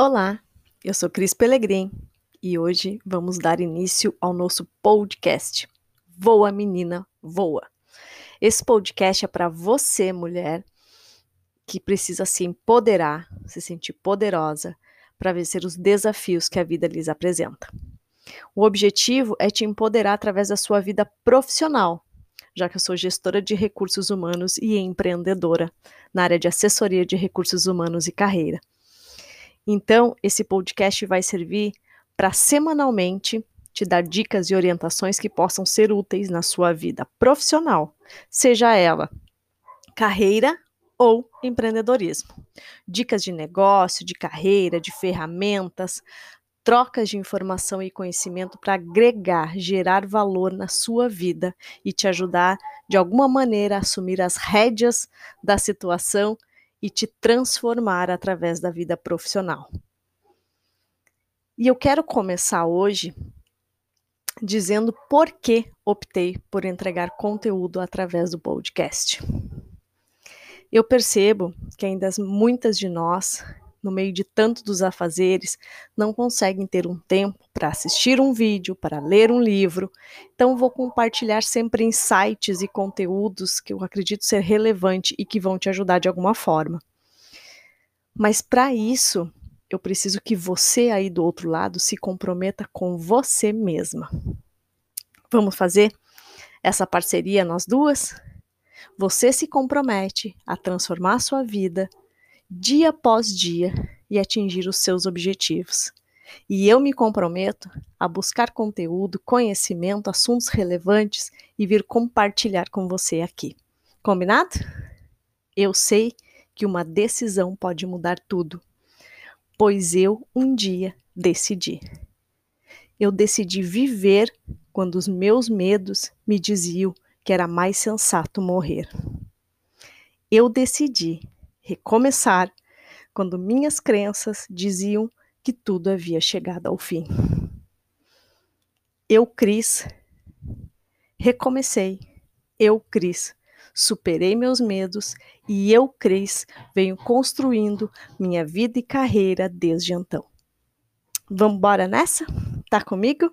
Olá, eu sou Cris Pelegrim e hoje vamos dar início ao nosso podcast Voa Menina Voa. Esse podcast é para você, mulher, que precisa se empoderar, se sentir poderosa para vencer os desafios que a vida lhes apresenta. O objetivo é te empoderar através da sua vida profissional, já que eu sou gestora de recursos humanos e empreendedora na área de assessoria de recursos humanos e carreira. Então, esse podcast vai servir para semanalmente te dar dicas e orientações que possam ser úteis na sua vida profissional, seja ela carreira ou empreendedorismo. Dicas de negócio, de carreira, de ferramentas, trocas de informação e conhecimento para agregar, gerar valor na sua vida e te ajudar de alguma maneira a assumir as rédeas da situação e te transformar através da vida profissional. E eu quero começar hoje dizendo por que optei por entregar conteúdo através do podcast. Eu percebo que ainda muitas de nós no meio de tanto dos afazeres, não conseguem ter um tempo para assistir um vídeo, para ler um livro. Então, vou compartilhar sempre insights e conteúdos que eu acredito ser relevante e que vão te ajudar de alguma forma. Mas para isso, eu preciso que você aí do outro lado se comprometa com você mesma. Vamos fazer essa parceria nós duas? Você se compromete a transformar a sua vida dia após dia e atingir os seus objetivos. E eu me comprometo a buscar conteúdo, conhecimento, assuntos relevantes e vir compartilhar com você aqui. Combinado? Eu sei que uma decisão pode mudar tudo, pois eu um dia decidi. Eu decidi viver quando os meus medos me diziam que era mais sensato morrer. Eu decidi recomeçar quando minhas crenças diziam que tudo havia chegado ao fim. Eu, Cris, recomecei. Eu, Cris, superei meus medos e eu, Cris, venho construindo minha vida e carreira desde então. Vamos embora nessa? Tá comigo?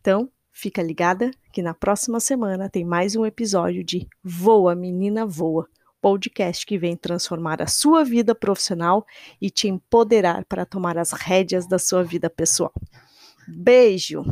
Então, fica ligada que na próxima semana tem mais um episódio de Voa Menina Voa podcast que vem transformar a sua vida profissional e te empoderar para tomar as rédeas da sua vida pessoal. Beijo!